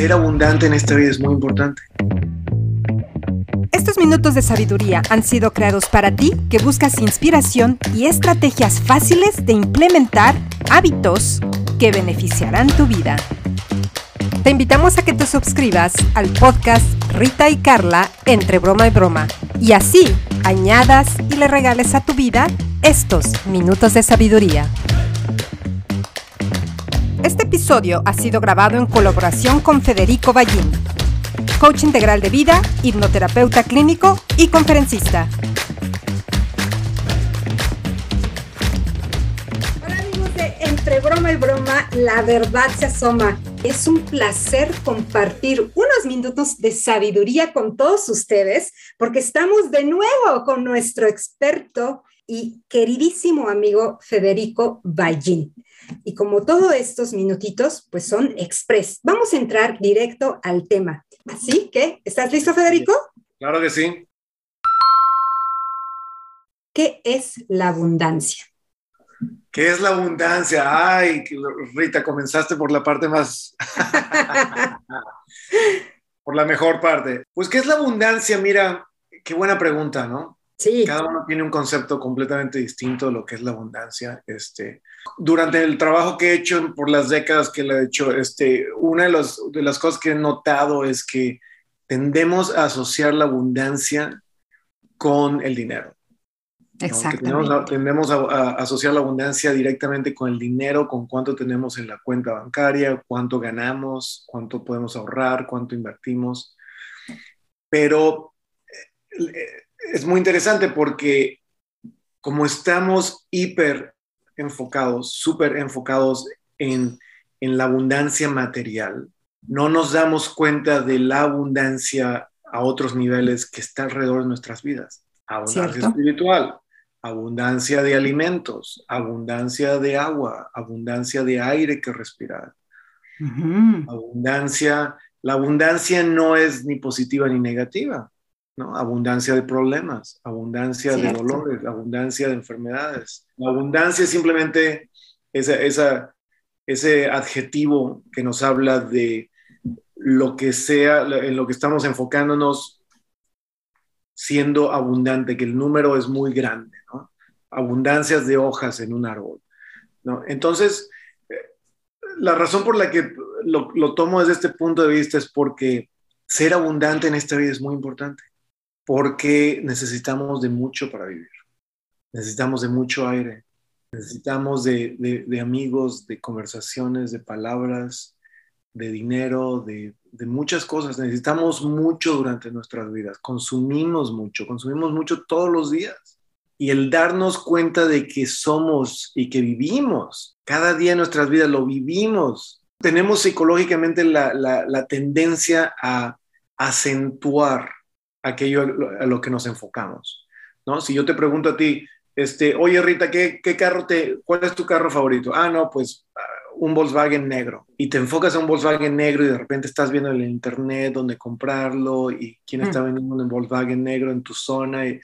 ser abundante en esta vida es muy importante. Estos minutos de sabiduría han sido creados para ti que buscas inspiración y estrategias fáciles de implementar hábitos que beneficiarán tu vida. Te invitamos a que te suscribas al podcast Rita y Carla entre broma y broma y así añadas y le regales a tu vida estos minutos de sabiduría. Este episodio ha sido grabado en colaboración con Federico Ballín, coach integral de vida, hipnoterapeuta clínico y conferencista. Hola amigos de Entre Broma y Broma, la verdad se asoma. Es un placer compartir unos minutos de sabiduría con todos ustedes porque estamos de nuevo con nuestro experto y queridísimo amigo Federico Ballín. Y como todos estos minutitos, pues son express. Vamos a entrar directo al tema. Así que, ¿estás listo, Federico? Claro que sí. ¿Qué es la abundancia? ¿Qué es la abundancia? Ay, Rita, comenzaste por la parte más... por la mejor parte. Pues, ¿qué es la abundancia? Mira, qué buena pregunta, ¿no? Sí. Cada uno tiene un concepto completamente distinto de lo que es la abundancia. Este, durante el trabajo que he hecho por las décadas que le he hecho, este, una de, los, de las cosas que he notado es que tendemos a asociar la abundancia con el dinero. Exactamente. Tendemos a, a, asociar la abundancia directamente con el dinero, con cuánto tenemos en la cuenta bancaria, cuánto ganamos, cuánto podemos ahorrar, cuánto invertimos. Pero eh, es muy interesante porque como estamos hiper enfocados, súper enfocados en, en la abundancia material, no nos damos cuenta de la abundancia a otros niveles que está alrededor de nuestras vidas. Abundancia ¿Cierto? espiritual, abundancia de alimentos, abundancia de agua, abundancia de aire que respirar. Abundancia, la abundancia no es ni positiva ni negativa, ¿no? Abundancia de problemas, abundancia de dolores, abundancia de enfermedades. La abundancia es simplemente esa, esa, ese adjetivo que nos habla de lo que sea, en lo que estamos enfocándonos siendo abundante, que el número es muy grande, ¿no? Abundancias de hojas en un árbol, ¿no? Entonces, eh, la razón por la que lo, lo tomo desde este punto de vista es porque ser abundante en esta vida es muy importante, porque necesitamos de mucho para vivir, necesitamos de mucho aire, necesitamos de, de, de amigos, de conversaciones, de palabras, de dinero, de, de, muchas cosas. Necesitamos mucho durante nuestras vidas, consumimos mucho, consumimos mucho todos los días. Y el darnos cuenta de que somos y que vivimos, cada día en nuestras vidas lo vivimos, tenemos psicológicamente la tendencia a acentuar aquello a lo, a que nos enfocamos. ¿no? Si yo te pregunto a ti, este, oye Rita, ¿qué, qué carro te, ¿cuál es tu carro favorito? Ah, no, pues un Volkswagen negro y te enfocas en un Volkswagen negro y de repente estás viendo en el internet dónde comprarlo y quién está vendiendo un Volkswagen negro en tu zona y,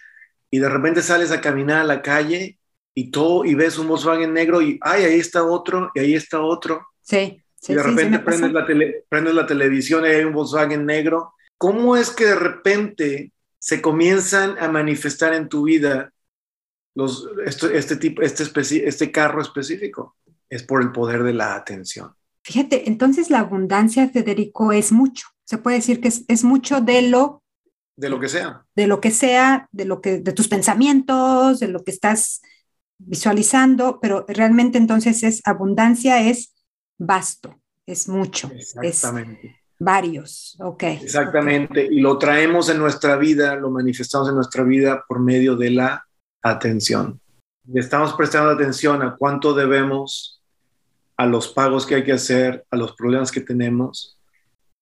y, de repente sales a caminar a la calle y todo y ves un Volkswagen negro y ay, ahí está otro y ahí está otro. Sí. sí y de sí, repente sí prendes, la tele, prendes la televisión y hay un Volkswagen negro. ¿Cómo es que de repente se comienzan a manifestar en tu vida los, este, este, tipo, este, este carro específico? es por el poder de la atención. Fíjate, entonces la abundancia, Federico, es mucho. Se puede decir que es, es, mucho de lo... De lo que sea. De lo que sea, de lo que, de tus pensamientos, de lo que estás visualizando, pero realmente entonces es abundancia, es vasto, es mucho. Exactamente. Es varios, ok. Exactamente, okay. y lo traemos en nuestra vida, lo manifestamos en nuestra vida por medio de la atención. Estamos prestando atención a cuánto debemos, a los pagos que hay que hacer, a los problemas que tenemos.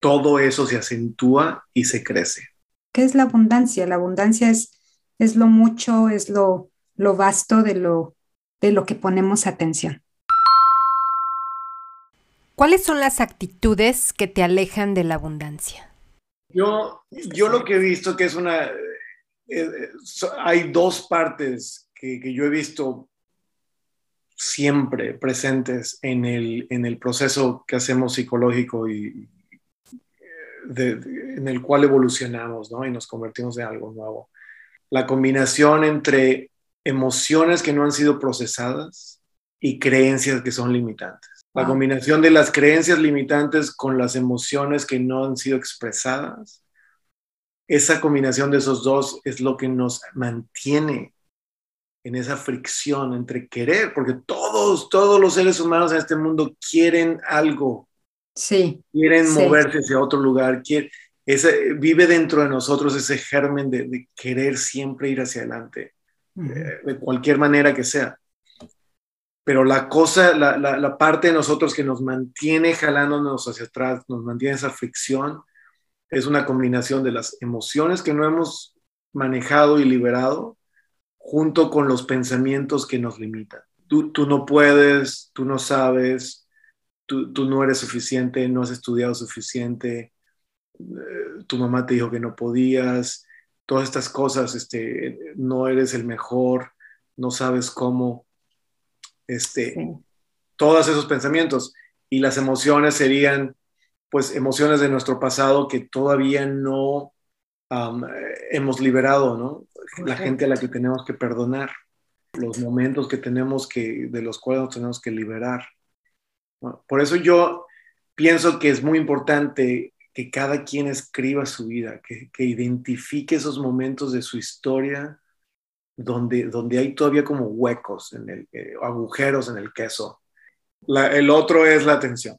Todo eso se acentúa y se crece. ¿Qué es la abundancia? La abundancia es, es lo mucho, es lo, lo vasto de lo, de lo que ponemos atención. ¿Cuáles son las actitudes que te alejan de la abundancia? Yo, yo lo que he visto que es una... Eh, hay dos partes que, que, yo he visto siempre presentes en el, en el proceso que hacemos psicológico y, en el cual evolucionamos ¿no? y nos convertimos en algo nuevo. La combinación entre emociones que no han sido procesadas y creencias que son limitantes. La combinación de las creencias limitantes con las emociones que no han sido expresadas, esa combinación de esos dos es lo que nos mantiene en esa fricción entre querer, porque todos, todos los seres humanos en este mundo quieren algo. Sí. Quieren moverse hacia otro lugar, ese, vive dentro de nosotros ese germen de, querer siempre ir hacia adelante, eh, de cualquier manera que sea. Pero la cosa, la, la, parte de nosotros que nos mantiene jalándonos hacia atrás, nos mantiene esa fricción, es una combinación de las emociones que no hemos manejado y liberado junto con los pensamientos que nos limitan. Tú, tú no puedes, tú no sabes, tú, tú, no eres suficiente, no has estudiado suficiente, eh, tu mamá te dijo que no podías, todas estas cosas, este, no eres el mejor, no sabes cómo, este, todos esos pensamientos. Y las emociones serían, pues, emociones de nuestro pasado que todavía no hemos liberado, ¿no? La gente a la que tenemos que perdonar, los momentos que tenemos que, de los cuales nos tenemos que liberar. por eso yo pienso que es muy importante que cada quien escriba su vida, que, que identifique esos momentos de su historia donde, donde hay todavía como huecos, en el, eh, agujeros en el queso. el otro es la atención.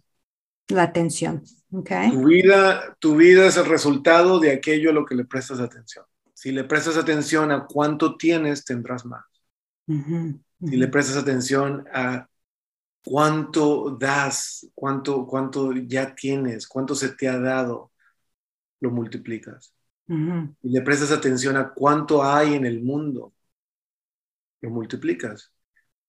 La atención. Tu, vida, tu vida es el resultado de aquello a lo que le prestas atención. Si le prestas atención a cuánto tienes, tendrás más. Si le prestas atención a cuánto das, cuánto, cuánto ya tienes, cuánto se te ha dado, lo multiplicas. Si le prestas atención a cuánto hay en el mundo, lo multiplicas.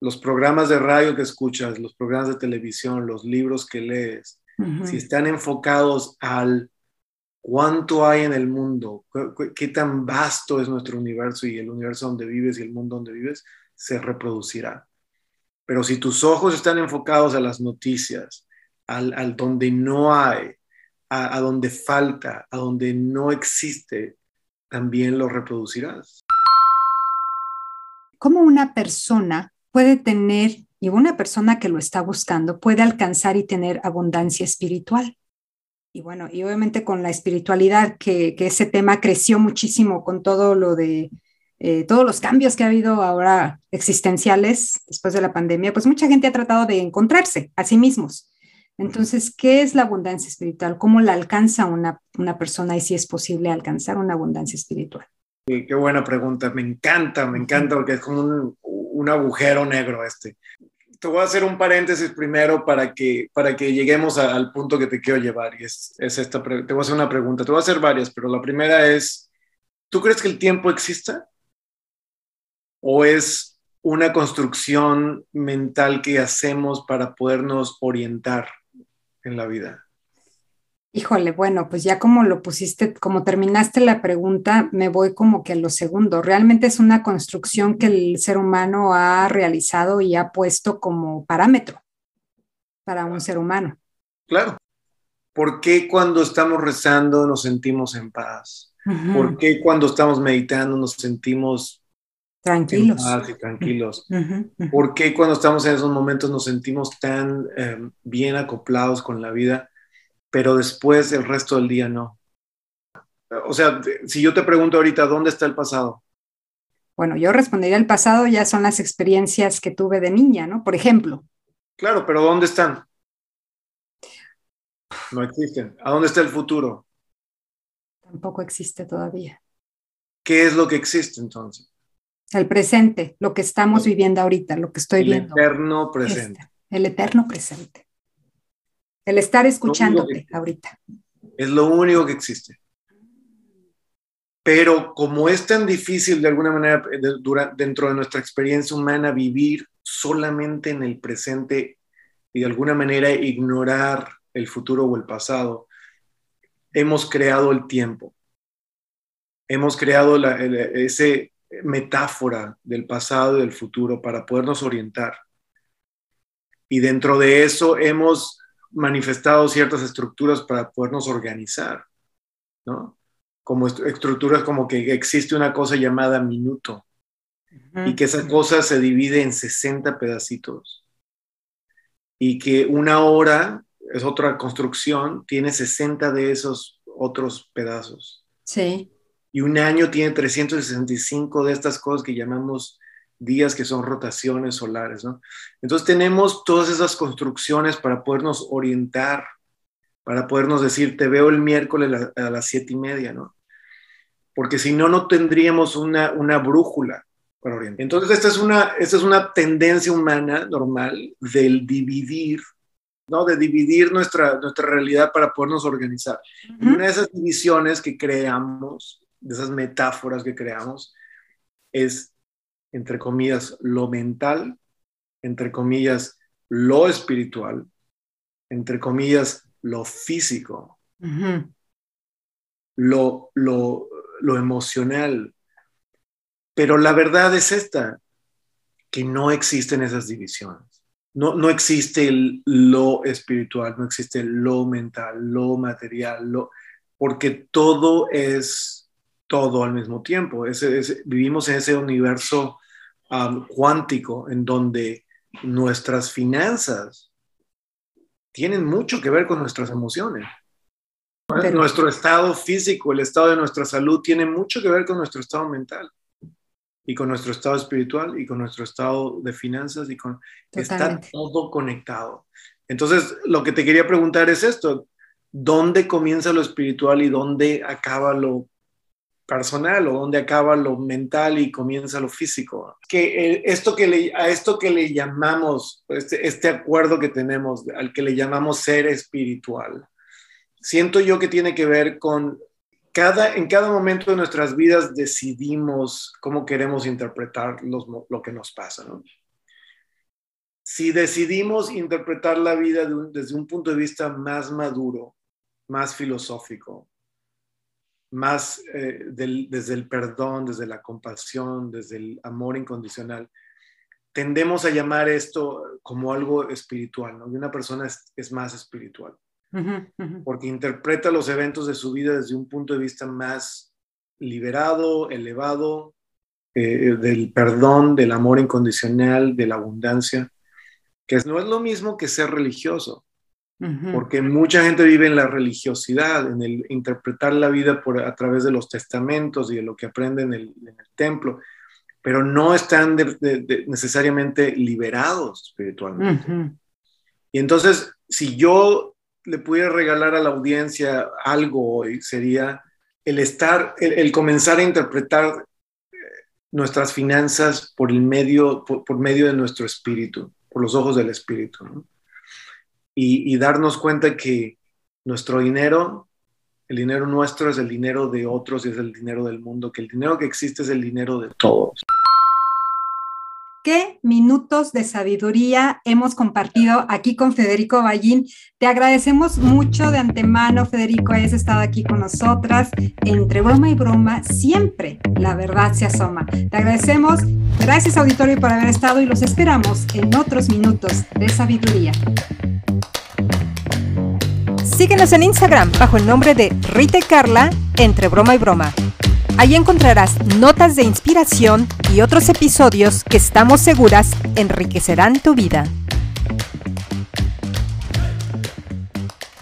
Los programas de radio que escuchas, los programas de televisión, los libros que lees, si están enfocados al cuánto hay en el mundo, qué, tan vasto es nuestro universo y el universo donde vives y el mundo donde vives, se reproducirá. Pero si tus ojos están enfocados a las noticias, al, donde no hay, a, a, donde falta, a donde no existe, también lo reproducirás. ¿Cómo una persona puede tener y una persona que lo está buscando puede alcanzar y tener abundancia espiritual. Y bueno, y obviamente con la espiritualidad, que, ese tema creció muchísimo con todo lo de eh, todos los cambios que ha habido ahora existenciales después de la pandemia, pues mucha gente ha tratado de encontrarse a sí mismos. Entonces, ¿qué es la abundancia espiritual? ¿Cómo la alcanza una, una persona y si es posible alcanzar una abundancia espiritual? Qué buena pregunta, me encanta, me encanta porque es como un, un agujero negro este. Te voy a hacer un paréntesis primero para que, para que lleguemos al punto que te quiero llevar. Y es, es esta, te voy a hacer una pregunta, te voy a hacer varias, pero la primera es, ¿tú crees que el tiempo exista? ¿O es una construcción mental que hacemos para podernos orientar en la vida? Híjole, bueno, pues ya como lo pusiste, como terminaste la pregunta, me voy como que a lo segundo. Realmente es una construcción que el ser humano ha realizado y ha puesto como parámetro para un ser humano. Claro. ¿Por qué cuando estamos rezando nos sentimos en paz? ¿Por qué cuando estamos meditando nos sentimos tranquilos? En paz y tranquilos. ¿Por qué cuando estamos en esos momentos nos sentimos tan eh, bien acoplados con la vida? Pero después el resto del día no. O sea, si yo te pregunto ahorita, ¿dónde está el pasado? Bueno, yo respondería el pasado ya son las experiencias que tuve de niña, ¿no? Por ejemplo. Claro, pero ¿dónde están? No existen. ¿A dónde está el futuro? Tampoco existe todavía. ¿Qué es lo que existe entonces? El presente, lo que estamos viviendo ahorita, lo que estoy viendo. El eterno presente. Este, el eterno presente. El estar escuchándote ahorita. Es lo único que existe. Pero como es tan difícil de alguna manera dentro de nuestra experiencia humana vivir solamente en el presente y de alguna manera ignorar el futuro o el pasado, hemos creado el tiempo. Hemos creado esa ese metáfora del pasado y del futuro para podernos orientar. Y dentro de eso hemos manifestado ciertas estructuras para podernos organizar. ¿no? Como estructuras como que existe una cosa llamada minuto y que esa cosa se divide en 60 pedacitos y que una hora es otra construcción, tiene 60 de esos otros pedazos. Sí. Y un año tiene 365 de estas cosas que llamamos días que son rotaciones solares, ¿no? Entonces tenemos todas esas construcciones para podernos orientar, para podernos decir, te veo el miércoles a las siete y media, ¿no? Porque si no, no tendríamos una, una brújula para orientar. Entonces esta es, una, esta es una tendencia humana normal del dividir, ¿no? De dividir nuestra, nuestra realidad para podernos organizar. Una de esas divisiones que creamos, de esas metáforas que creamos, es entre comillas, lo mental, entre comillas, lo espiritual, entre comillas, lo físico, lo, lo, lo emocional. Pero la verdad es esta, que no existen esas divisiones. No, no existe el, lo espiritual, no existe lo mental, lo material, lo, porque todo es todo al mismo tiempo. vivimos en ese universo cuántico en donde nuestras finanzas tienen mucho que ver con nuestras emociones. Nuestro estado físico, el estado de nuestra salud tiene mucho que ver con nuestro estado mental y con nuestro estado espiritual y con nuestro estado de finanzas y con está todo conectado. Entonces, lo que te quería preguntar es esto, ¿dónde comienza lo espiritual y dónde acaba lo personal o dónde acaba lo mental y comienza lo físico. Que esto que le, a esto que le llamamos, este, este acuerdo que tenemos, al que le llamamos ser espiritual, siento yo que tiene que ver con cada, en cada momento de nuestras vidas decidimos cómo queremos interpretar lo que nos pasa. Si decidimos interpretar la vida desde un punto de vista más maduro, más filosófico, más eh, desde el perdón, desde la compasión, desde el amor incondicional, tendemos a llamar esto como algo espiritual, ¿no? Y una persona es, más espiritual, porque interpreta los eventos de su vida desde un punto de vista más liberado, elevado, eh, del perdón, del amor incondicional, de la abundancia, que no es lo mismo que ser religioso porque mucha gente vive en la religiosidad, en el interpretar la vida por, a través de los testamentos y de lo que aprende en el, templo, pero no están necesariamente liberados espiritualmente. Y entonces, si yo le pudiera regalar a la audiencia algo hoy, sería el estar, el, comenzar a interpretar eh, nuestras finanzas por el medio, por medio de nuestro espíritu, por los ojos del espíritu. ¿no? Y, darnos cuenta que nuestro dinero, el dinero nuestro es el dinero de otros y es el dinero del mundo, que el dinero que existe es el dinero de todos. ¿Qué minutos de sabiduría hemos compartido aquí con Federico Ballín? Te agradecemos mucho de antemano, Federico, hayas estado aquí con nosotras. Entre broma y broma, siempre la verdad se asoma. Te agradecemos. Gracias, auditorio, por haber estado y los esperamos en otros minutos de sabiduría. Síguenos en Instagram bajo el nombre de Rita y Carla, entre broma y broma. Allí encontrarás notas de inspiración y otros episodios que estamos seguras enriquecerán tu vida.